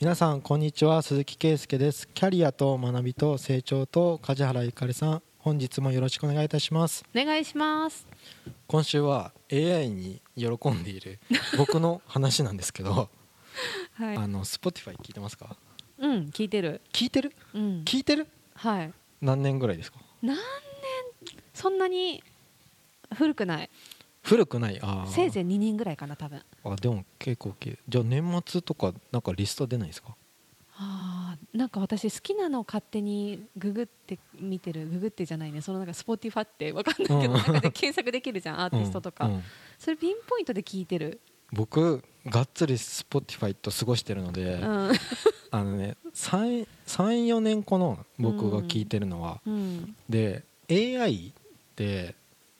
皆さんこんにちは。鈴木圭介です。キャリアと学びと成長と梶原ゆかりさん。本日もよろしくお願いいたします。お願いします。今週は AI に喜んでいる 僕の話なんですけど、はい。あの Spotify 聞いてますか？うん聞いてる。聞いてる？うん。聞いてる？はい。何年ぐらいですか？何年？そんなに古くない。古くない？あー。せいぜい2年ぐらいかな多分あでも結構聞いじゃあ年末とかなんかリスト出ないですか？あーなんか私好きなのを勝手にググって見てる。ググってじゃないね。そのなんか Spotify ってわかんないけど、うん。中で検索できるじゃんアーティストとか、うん。うんそれピンポイントで聞いてる。僕がっつり Spotify と過ごしてるので、うん、あのね34年この僕が聞いてるのは、うん、で AI って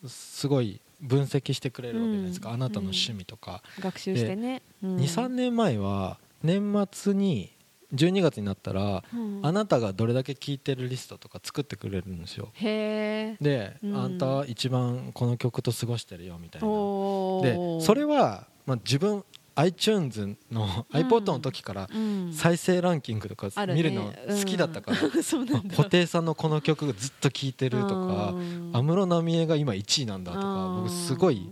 すごい分析してくれるわけじゃないですか、うん。あなたの趣味とか、学習してね、うん、23年前は年末に12月になったら、うん。あなたがどれだけ聴いてるリストとか作ってくれるんですよ。で、うん。あんたは一番この曲と過ごしてるよみたいな。おでーそれは、まあ、自分 iTunes のうん。iPod の時からうん。再生ランキングとか見るの好きだったから、布袋さんのこの曲ずっと聴いてるとかうん。安室奈美恵が今1位なんだとか僕すごい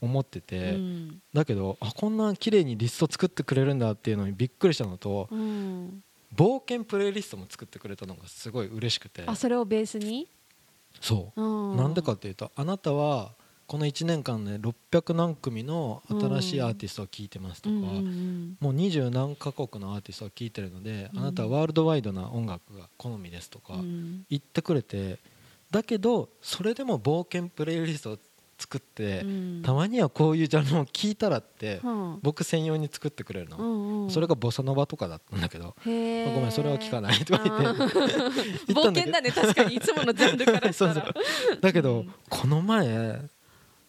思ってて、うん。だけどあこんな綺麗にリスト作ってくれるんだっていうのにびっくりしたのとうん。冒険プレイリストも作ってくれたのがすごい嬉しくて。あそれをベースに？そう。うなんでかっていうとあなたはこの1年間で600何組の新しいアーティストを聴いてますとか、うんうんもう二十何カ国のアーティストを聴いてるので、うん。あなたはワールドワイドな音楽が好みですとかうん。言ってくれてだけどそれでも冒険プレイリストを作って、うん。たまにはこういうジャンルも聴いたらって、うん僕専用に作ってくれるの、それがボサノバとかだったんだけど、ごめんそれは聞かないとか言って冒険だね確かに。いつものジャンルからしたら。そう。だけど、うん。この前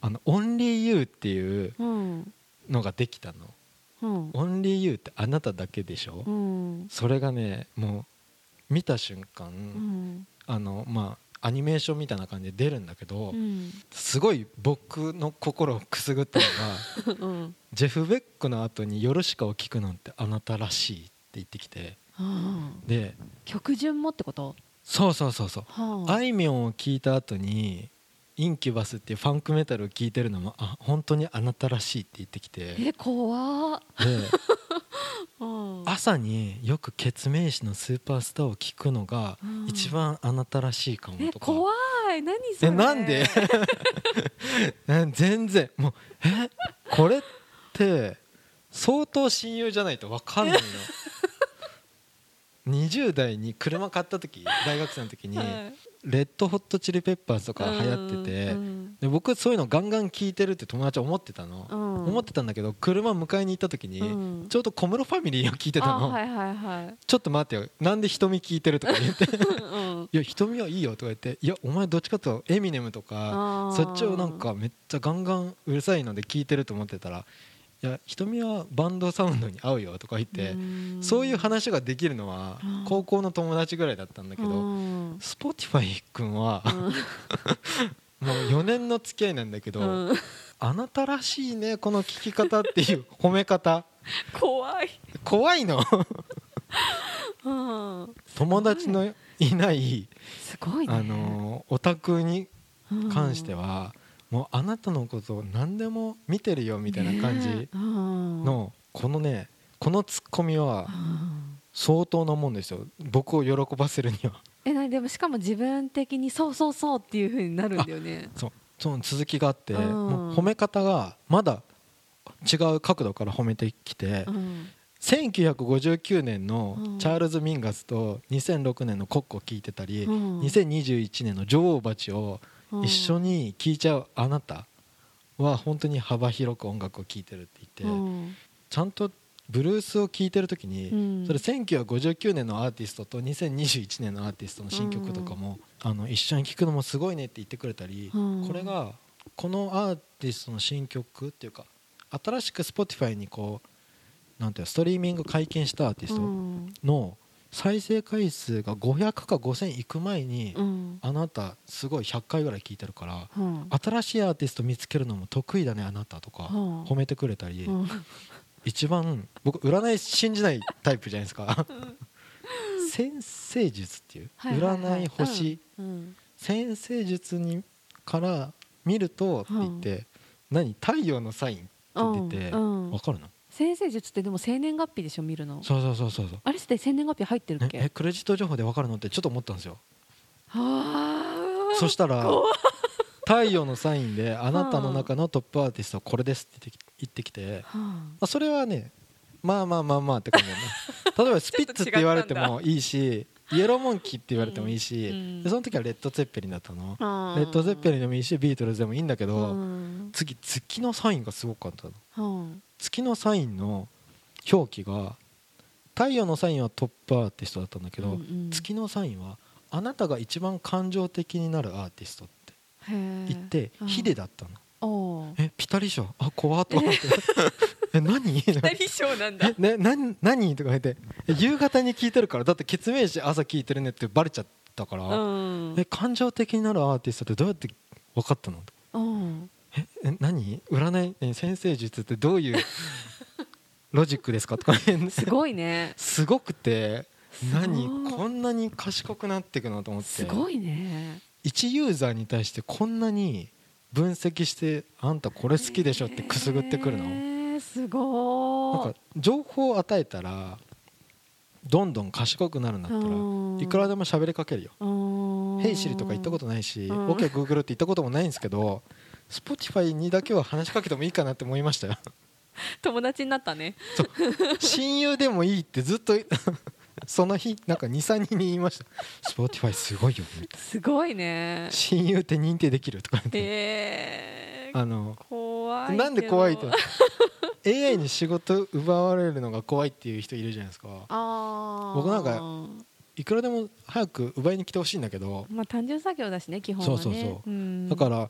あの「オンリーユーっていううん。のができたの。うん「オンリーユーってあなただけでしょ、うん。それがねもう見た瞬間、うん。あのまあアニメーションみたいな感じで出るんだけど、うん。すごい僕の心をくすぐったのが うん。ジェフ・ベックの後に「夜しかを聞くなんてあなたらしい」って言ってきて。うんで曲順もってこと？そうそうそうそう。はあ。あいみょんを聞いた後にインキュバスっていうファンクメタルを聞いてるのもあ本当にあなたらしいって言ってきて。え怖 朝によく決命詞のスーパースターを聞くのがうん。一番あなたらしいかもとか。え怖い。何それ。えなんで？え全然。もうえ？これって相当親友じゃないと分かんないの。20代に車買った時大学生の時にはいレッドホットチリペッパーズとか流行っててうん。で僕そういうのガンガン聞いてるって友達は思ってたの、うん。思ってたんだけど車迎えに行った時に、うん。ちょうど小室ファミリーを聞いてたの、あはいはいはい。ちょっと待ってよ。なんで瞳聞いてるとか言って。うんいや瞳はいいよとか言っていやお前どっちかとエミネムとかそっちをなんかめっちゃガンガンうるさいので聞いてると思ってたらいや瞳はバンドサウンドに合うよとか言って。そういう話ができるのはうん高校の友達ぐらいだったんだけうどん。スポティファイ君は もう4年の付き合いなんだけど、うん。あなたらしいねこの聞き方っていう褒め方。怖い。怖いの。うん。友達のいないすごいね。あのオタクに関してはもうあなたのことを何でも見てるよみたいな感じののこのねこのツッコミは相当なもんですよ。僕を喜ばせるには。えなにでもしかも自分的にそうそうそうっていう風になるんだよね。そう。その続きがあってうん。もう褒め方がまだ違う角度から褒めてきてうん。1959年のうん。チャールズ・ミンガスと2006年のコックを聞いてたりうん。2021年の女王蜂をうん一緒に聴いちゃうあなたは本当に幅広く音楽を聴いてるって言って、うん。ちゃんとブルースを聴いてる時に、うん。それ1959年のアーティストと2021年のアーティストの新曲とかも、あの一緒に聴くのもすごいねって言ってくれたり、うん。これがこのアーティストの新曲っていうか新しく Spotify にこうなんていうのストリーミング解禁したアーティストうん。の再生回数が500か5000いく前に、うん。あなたすごい100回ぐらい聞いてるからうん。新しいアーティスト見つけるのも得意だねあなたとかうん。褒めてくれたり、うん。一番僕占い信じないタイプじゃないですか。先生術っていう占い星。うん。先生術にから見るとって言って何？太陽のサインって出てうん。うん。わかるの？先生術ってでも生年月日でしょ見るの。そうそうそうそうそう。あれって生年月日入ってるっえけ？えクレジット情報でわかるのってちょっと思ったんですよ。はあ。そしたら怖太陽のサインであ。なたの中のトップアーティストはこれですって言ってきてはまあ、それはねまあまあまあまあって感じだよね。例えばスピッツって言われてもいいしイエローモンキーって言われてもいいし、うん。でその時はレッド・ゼッペリンだったの、あレッド・ゼッペリンンでもいいしビートルズでもいいんだけど、うん。次月のサインがすごかったの。うん。月のサインの表記が太陽のサインはトップアーティストだったんだけど、月のサインはあなたが一番感情的になるアーティストって言ってヒデだったの。えピタリ賞？あ怖っと思って え何？何賞なんだ？え、ね、な何とか言って。え夕方に聞いてるからだって決命詞朝聞いてるねってバレちゃったから、うん。え感情的になるアーティストってどうやって分かったの？うん。ええ何？占い？え先生術ってどういう ロジックですか？とか。すごいね。すごくて。何？こんなに賢くなっていくのと思って。すごいね。一ユーザーに対してこんなに分析してあんたこれ好きでしょってくすぐってくるの、えーすごなんか情報を与えたらどんどん賢くなるんだったらうん。いくらでも喋りかけるよ。うん「ヘイシリ」とか言ったことないし「うん。OKGoogle」って言ったこともないんですけど Spotify にだけは話しかけてもいいかなって思いましたよ。友達になったね。親友でもいいってずっと その日なんか23人に言いました「Spotify すごいよ」みたいすごいね。な親友って認定できるとか言って。えー。あの怖いなんで怖いと？AI に仕事奪われるのが怖いっていう人いるじゃないですか。僕なんかいくらでも早く奪いに来てほしいんだけど。まあ単純作業だしね基本はね。そうそうそう。うん。だから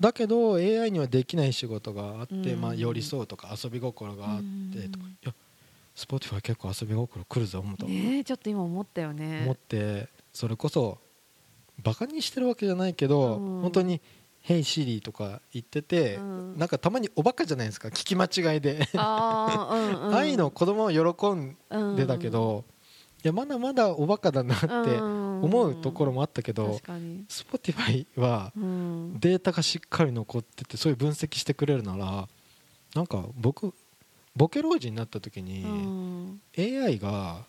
だけど AI にはできない仕事があって、うん。まあ、寄り添うとか遊び心があってとか、うん。いや Spotify 結構遊び心来るぞ思うと、ねえちょっと今思ったよ思っねてそれこそバカにしてるわけじゃないけど、うん。本当に「Hey Siri」とか言ってて、うん。なんかたまにおバカじゃないですか聞き間違いで。あーうんうん。ああいうの子供は喜んでたけど、いやまだまだおバカだなって思思うところもあったけど、確かに。Spotify はうん。データがしっかり残っててそういう分析してくれるならなんか僕ボケ老人になった時に、うん。AI が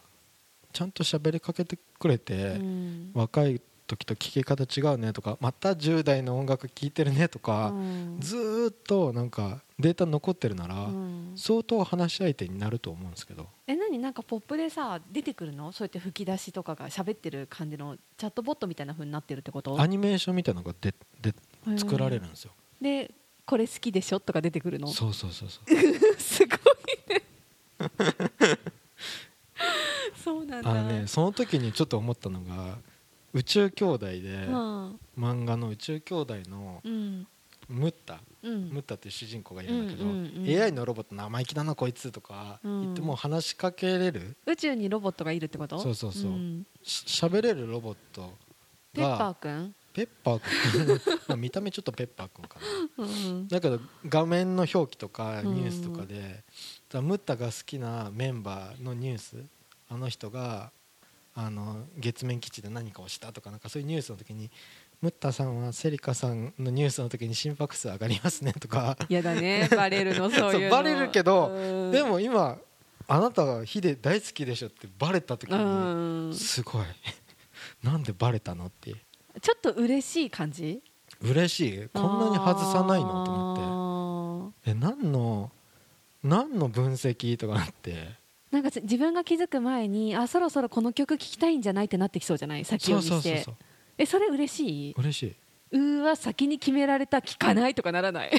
ちゃんと喋りかけてくれて、うん。若い時と聞き方違うねとかまた10代の音楽聴いてるねとか、うん。ずーっとなんかデータ残ってるなら、うん。相当話し相手になると思うんですけど。え何？なんかポップでさ出てくるの？そうやって吹き出しとかが喋ってる感じのチャットボットみたいな風になってるってこと？アニメーションみたいなのがでで作られるんですよ、でこれ好きでしょ？とか出てくるの？そうそうそうそう。すごいね。そうなんだ。あのねその時にちょっと思ったのが宇宙兄弟で、うん。漫画の宇宙兄弟のうん。ムッタ、うん。ムッタっていう主人公がいるんだけど、うんうんうん AI のロボット生意気だなこいつとか言っても話しかけれる、宇宙にロボットがいるってこと？そうそうそう。うん。し喋れるロボットペッパーがくん？ペッパーくん？まあ見た目ちょっとペッパーくんかな。うん。だけど画面の表記とかうん。ニュースとかで、だからムッタが好きなメンバーのニュースあの人があの月面基地で何かをしたとかなんかそういうニュースの時にムッタさんはセリカさんのニュースの時に心拍数上がりますねとか。やだねバレるのそういうバレるけどうんでも今あなたがヒデ大好きでしょってバレた時うにん。すごい。なんでバレたのって。ちょっと嬉しい感じ？嬉しい？こんなに外さないのと思思って。え何の何の分析とかなってなんか自分が気づく前にあそろそろこの曲聴きたいんじゃないってなってきそうじゃない？先読みして。えそれ嬉しい？嬉しい。うーわ先に決められた聞かないとかならない？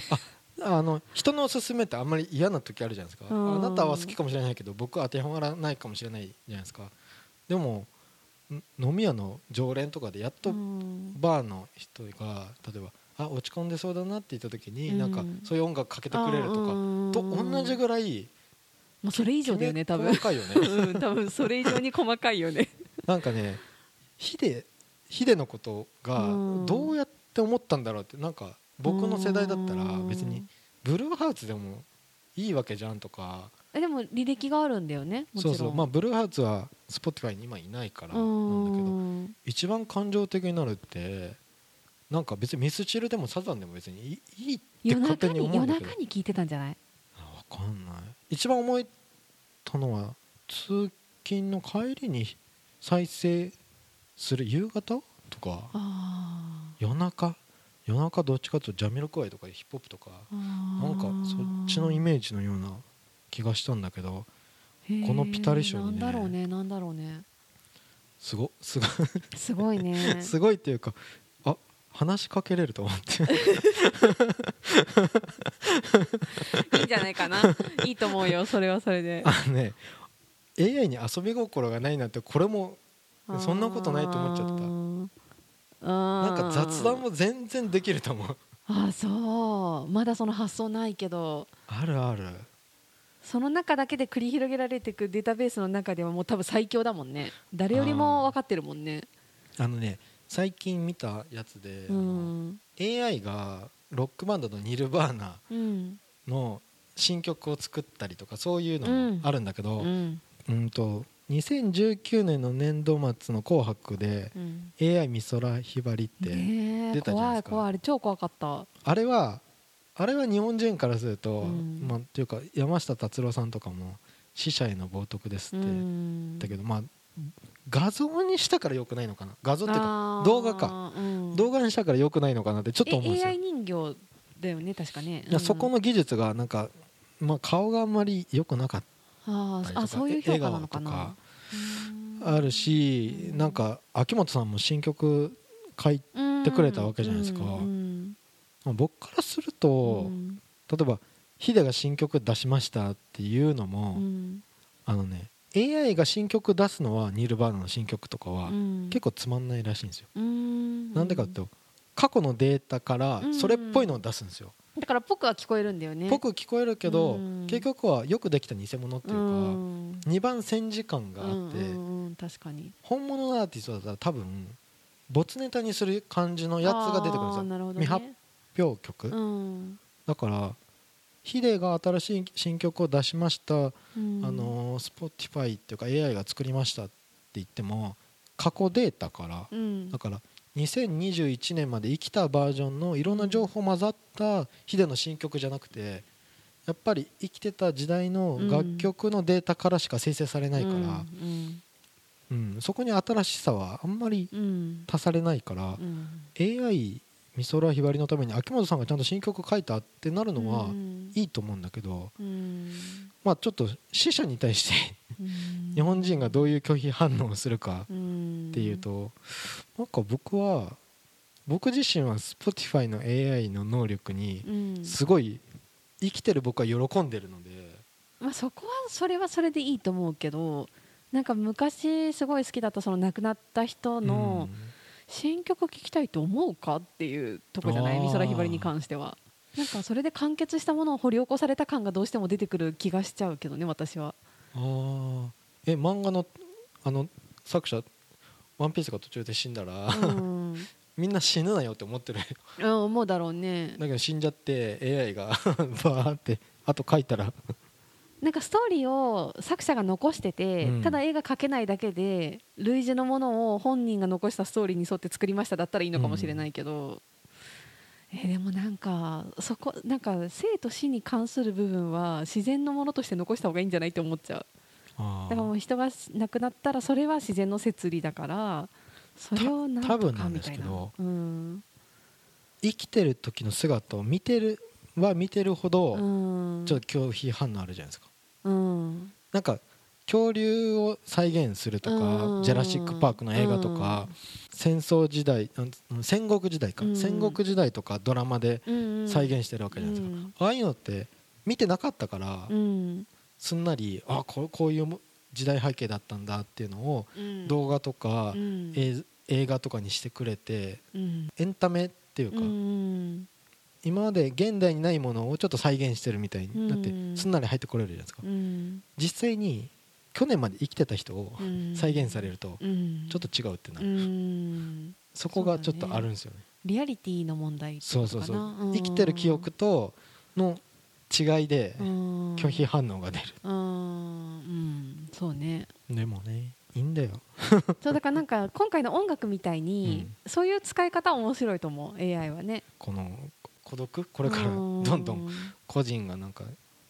あの人のおすすめってあんまり嫌な時あるじゃないですか。うん。あなたは好きかもしれないけど僕は当てはまらないかもしれないじゃないですか。でもん飲み屋の常連とかでやっとうん。バーの人が例えばあ落ち込んでそうだなって言った時に、うん。なんかそういう音楽かけてくれるとかうん。と同じぐらいもうそれ以上だよね多分。細かいよね。うん多分それ以上に細かいよね。なんかねヒデヒデのことがうん。どうやって思ったんだろうってなんか僕の世代だったらうん。別にブルーハーツでもいいわけじゃんとか。えでも履歴があるんだよねそうん。そうまあブルーハーツは Spotify に今いないからうなんだけどん一番感情的になるってなんか別にミスチルでもサザンでも別にいいいって勝手に思うんだけど。中に聞いてたんじゃない？かんない。一番思ったのは通勤の帰りに再生する夕方とかあ夜中。夜中どっちかというとジャミロクワイとかヒップホップとかあなんかそっちのイメージのような気がしたんだけどー。このピタリ賞にねなんだろうねなんだろうね。すごすごすごいね。すごいっていうかあ話しかけれると思って。いいんじゃないかな。いいと思うよ。それはそれで。あのね AI に遊び心がないなんてこれもそんなことないと思っちゃった。たなんか雑談も全然できると思う。ああそう。まだその発想ないけど。あるある。その中だけで繰り広げられていくデータベースの中ではもう多分最強だもんね。誰よりも分かってるもんね。あのね最近見たやつで、うん。AI がロックバンドのニルバーナうん。の新曲を作ったりとかそういうのもあるんだけど、ううんんと2019年の年度末の「紅白」でうん。AI 美空ひばりって、出たじゃないですか。怖い怖い。あれ超怖かった。あれはあれは日本人からすると、うん。まあっていうか山下達郎さんとかも「死者への冒涜です」って、うんだけどまあ画像にしたからよくないのかな？画像っていうか動画か、うん。動画にしたからよくないのかなってちょっと思うんですえよ AI 人形だよね確かね。いやそこのの技術がなんか、まあ、顔があんまり良くなかったりとかそういう評価なのかな。笑顔とかうん。あるしなんか秋元さんも新曲書いてくれたわけじゃないですか。僕からするうとん。例えばヒデが新曲出しましたっていうのうもん。あのね AI が新曲出すのはニール・バーナの新曲とかはうん。結構つまんないらしいんですよ。うん。なんでかって過去のデータからそれっぽいのを出すんですよ。だから僕は聞こえるんだよね。僕聞こえるけどうん。結局はよくできた偽物っていうかうん。2番煎じ感があって確かに。本物のアーティストだったら多分没ネタにする感じのやつが出てくるんですよ。未発表曲。うん。だからヒデが新しい新曲を出しました、うん。あの Spotify っていうか AI が作りましたって言っても過去データからうん。だから2021年まで生きたバージョンのいろんな情報混ざったヒデの新曲じゃなくてやっぱり生きてた時代の楽曲のデータからしか生成されないから、うん。うん。そこに新しさはあんまり足されないから、うん。AI 美空ひばりのために秋元さんがちゃんと新曲書いたってなるのはうん。いいと思うんだけど、うん。まあちょっと死者に対してうん。日本人がどういう拒否反応をするかうんっていうとなんか僕は僕自身は Spotify の AI の能力にうん。すごい生きてる僕は喜んでるのでまあ、そこはそれはそれでいいと思うけどなんか昔すごい好きだったその亡くなった人の新曲聴きたいと思うかっていうとこじゃない？美空ひばりに関しては。なんかそれで完結したものを掘り起こされた感がどうしても出てくる気がしちゃうけどね私は。うんああえ漫画のあの作者ワンピースが途中で死んだら、うん。みんな死ぬなよって思ってるうん思うだろうね。だけど死んじゃって AI が バーってあと書いたらなんかストーリーを作者が残してて、うん。ただ絵が描けないだけで類似のものを本人が残したストーリーに沿って作りましただったらいいのかもしれないけど、えーでもなんかそこなんか生と死に関する部分は自然のものとして残した方がいいんじゃないって思っちゃう。あだからもう人が亡くなったらそれは自然の摂理だからそれをなんとかみたいな。うん。生きてる時の姿を見てるは見てるほど、うん。ちょっと拒否反応あるじゃないですかうん。なんか恐竜を再現するとかうん。ジェラシック・パークの映画とか戦争時代うん戦国時代か。うん。戦国時代とかドラマでうん再現してるわけじゃないですか。ああいうのって見てなかったからうん。すんなりあこうこういう時代背景だったんだっていうのをうん。動画とかうん。映映画とかにしてくれてうん。エンタメっていうかうん今まで現代にないものをちょっと再現してるみたいになってうんすんなり入ってこれるじゃないですか。うん。実際に去年まで生きてた人をうん。再現されるとうん。ちょっと違うってなうるん。そこがちょっとあるんですよね。リアリティの問題ってそうそうそう。生きてる記憶との違いでうん。拒否反応が出る、うん。うん。そうね。でもねいいんだよ。そうだからなんか今回の音楽みたいに、そういう使い方面白いと思う。AI はね。この孤独？これからうん。どんどん個人がなんか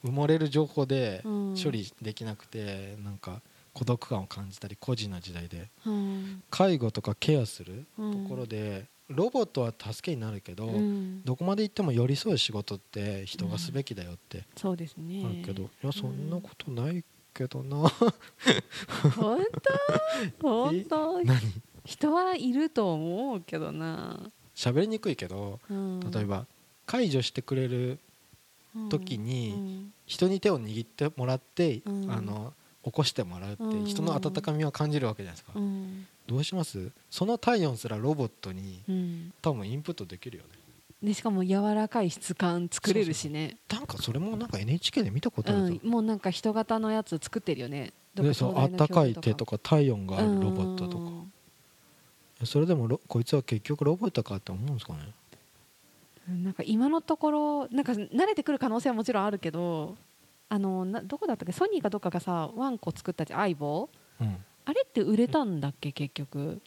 埋もれる情報でうん。処理できなくてなんか孤独感を感じたり個人の時代で。うん。介護とかケアするとうん。ころでロボットは助けになるけど、うん。どこまで行っても寄り添う仕事って人がすべきだよってそうですね。あるけど、いやそんなことないけどな、本当？本当？何？人はいると思うけどな、喋りにくいけどうん。例えば介助してくれる時に人に手を握ってもらって、うん。あの起こしてもらうってうん。人の温かみを感じるわけじゃないですか、うん。どうします？その体温すらロボットにうん。多分インプットできるよね。でしかも柔らかい質感作れるしね。なんかそれもなんか NHK で見たことあるぞ、うん、もうなんか人型のやつ作ってるよね。でそうあかい手とか体温があるロボットとか。それでもロこいつは結局ロボットかって思うんですかね。うんなんか今のところなんか慣れてくる可能性はもちろんあるけどあのなどこだったっけ？ソニーかどっかがさワンコ作ったじゃん相棒うん。あれって売れたんだっけ結局？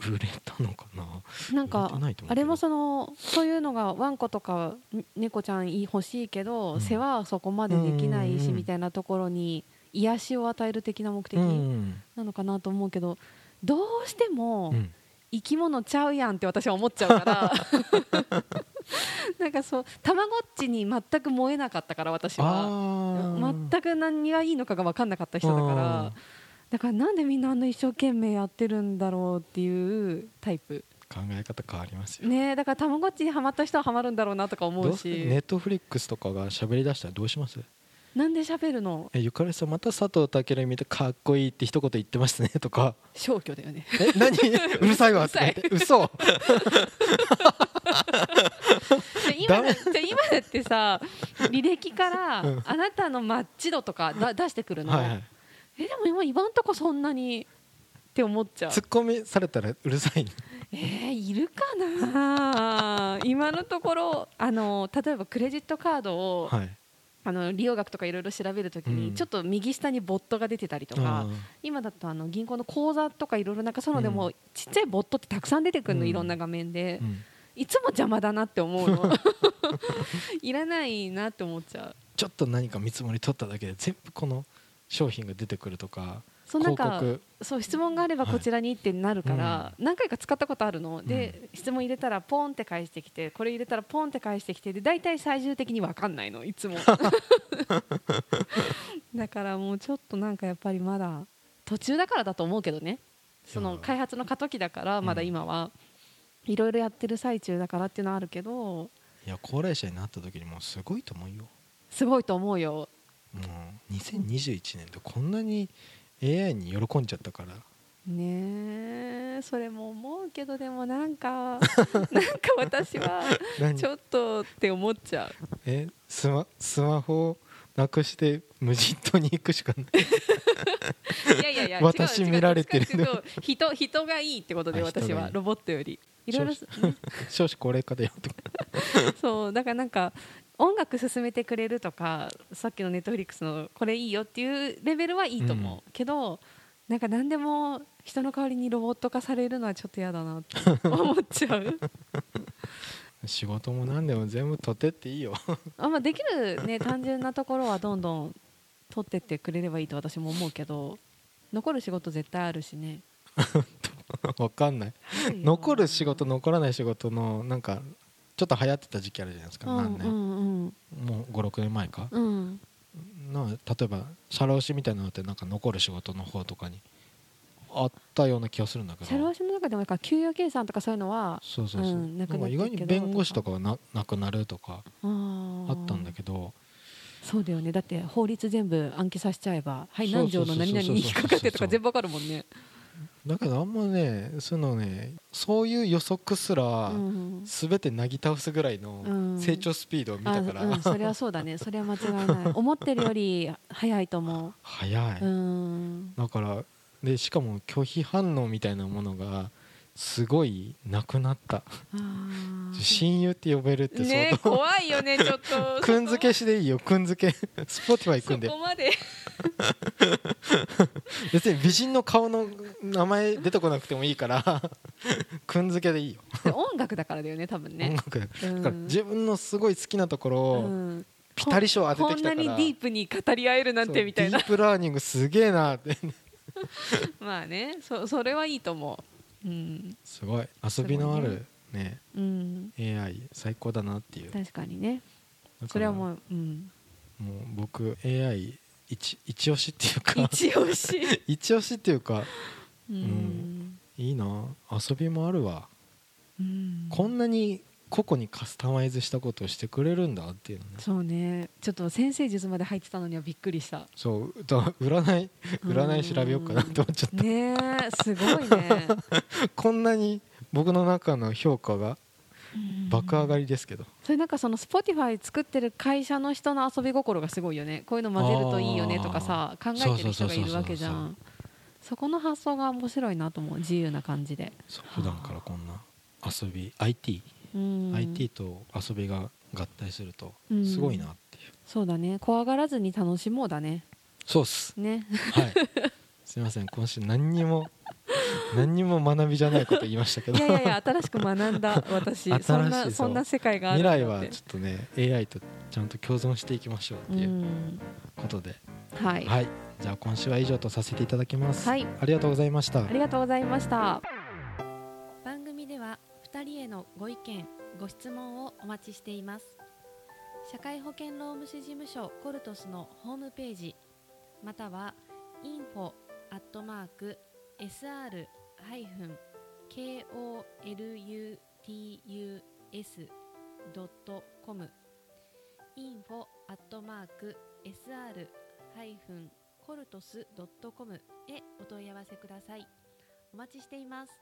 売れたのかな？なんかあれもそのそういうのがワンコとかん猫ちゃんい欲しいけど、うん。世話はそこまでできないしみたいなところに癒しを与える的な目的うん。なのかなと思うけどどうしてもうん生き物ちゃうやんって私は思っちゃうから。なんかそうたまごっちに全く燃えなかったから私は。全く何がいいのかが分かんなかった人だから。だからなんでみんなあんな一生懸命やってるんだろうっていうタイプ。考え方変わりますよ。ねえだからたまごっちにはまった人ははまるんだろうなとか思どうしネットフリックスとかが喋り出したらどうします？なんで喋るの？えゆかりさんまた佐藤健見てかっこいいって一言言ってますねとか。消去だよね。え何？うるさいわって言って。嘘。今だ今だってさ履歴からうん。あなたのマッチ度とかだ出してくるの、はいはい。えでも今今んとこそんなにって思っちゃう。ツッコミされたらうるさいの。えー、いるかな？今のところあの例えばクレジットカードを、はいあの利用額とかいろいろ調べるときに、うん。ちょっと右下にボットが出てたりとか今だとあの銀行の口座とかいろいろなんかそういうのでも、うちっちゃいボットってたくさん出てくるの、うん。いろんな画面で、うん。いつも邪魔だなって思うの。いらないなって思っちゃう。ちょっと何か見積もり取っただけで全部この商品が出てくるとかそうなんかそう質問があればこちらにってなるから、何回か使ったことあるの？で、質問入れたらポンって返してきてこれ入れたらポンって返してきてで大体最終的に分かんないのいつも。だからもうちょっとなんかやっぱりまだ途中だからだと思うけどね。その開発の過渡期だからまだ今は。いろいろやってる最中だからっていうのはあるけど。いや高齢者になった時にもうすごいと思うよ。すごいと思うよ。もう2021年でこんなに AI に喜んじゃったから。ねえそれも思うけどでもなんか なんか私は何？ちょっとって思っちゃう。えスマスマホをなくして無人島に行くしかない。いやいやいや私見られてる人人がいいってことで私は。ロボットより。いろいろ少 少子高齢化だよとか。そうだからなんか音楽進めてくれるとかさっきのネットフリックスのこれいいよっていうレベルはいいと思う、けどなんか何でも人の代わりにロボット化されるのはちょっと嫌だなって 思っちゃう。仕事も何でも全部取ってっていいよ。あ、まあ、できるね単純なところはどんどん取ってってくれればいいと私も思うけど残る仕事絶対あるしね。わかんない。残る仕事残らない仕事のなんかちょっと流行ってた時期あるじゃないですか、うん何年、うんもう56年前か、うん。うんな例えば社労士みたいなのってなんか残る仕事の方とかにあったような気がするんだけど。社労士の中でもなんか給与計算とかそういうのはそうそうそう、うんなくななんか意外に弁護士とかはななくなるとかあったんだけど。そうだよね。だって法律全部暗記させちゃえばはい何条そうそうそうそうの何々に引っかかってとか全部わかるもんねだけどあんまねそういうのねそういう予測すらうん。全てなぎ倒すぐらいのうん。成長スピードを見たから、あうん、それはそうだね。それは間違いない。思ってるより早いと思早い、ううん。だからでしかも拒否反応みたいなものがすごいなくなった。親友って呼べるってね相当、怖いよねちょっと。くんづけしでいいよくんづけ。スポティファイ行くんで。そこまで。別に美人の顔の名前出てこなくてもいいからくんづけでいいよ、で音楽だからだよね多分音ね、楽だから。うん。だから自分のすごい好きなところをうん。ピタリ賞当ててきたから。こんなにディープに語り合えるなんてみたいな。ディープラーニングすげえなって。まあねそそれはいいと思ううん、すごい。遊びのあるねうん、AI 最高だなっていう。確かにね。それはもう、うん、もう僕 AI 一一押しっていうか。一押し。一押しっていうかうん、ん。いいな。遊びもあるわ、うん。こんなに個々にカスタマイズしたことをしてくれるんだっていうのね。そうね。ちょっと先生術まで入ってたのにはびっくりした。そう。だ占い占い調べようかなって思っちゃった。ねえすごいね。こんなに僕の中の評価が爆上がりですけど、それなんかその Spotify 作ってる会社の人の遊び心がすごいよね。こういうの混ぜるといいよねとかさ考えてる人がいるわけじゃん。そこの発想が面白いなと思う。自由な感じで、普段からこんな遊び IT、うん、IT と遊びが合体するとうん。すごいなっていう、そうだね。怖がらずに楽しもうだね。そうっす。ね。はい。すいません。今週何にも 何にも学びじゃないこと言いましたけど。いやいやいや新しく学んだ私。新しいそんなそんな世界がある未来はちょっとね AI とちゃんと共存していきましょうってういうん。ことで、はい、はい。じゃあ今週は以上とさせていただきます、はい。ありがとうございました。ありがとうございました。番組では2人へのご意見ご質問をお待ちしています社会保険労務士事務所コルトスのホームページまたは info アットマーク sr ハイフン kolutus ドットコム info アットマーク sr ハイフンコルトスドットコムへお問い合わせください。お待ちしています。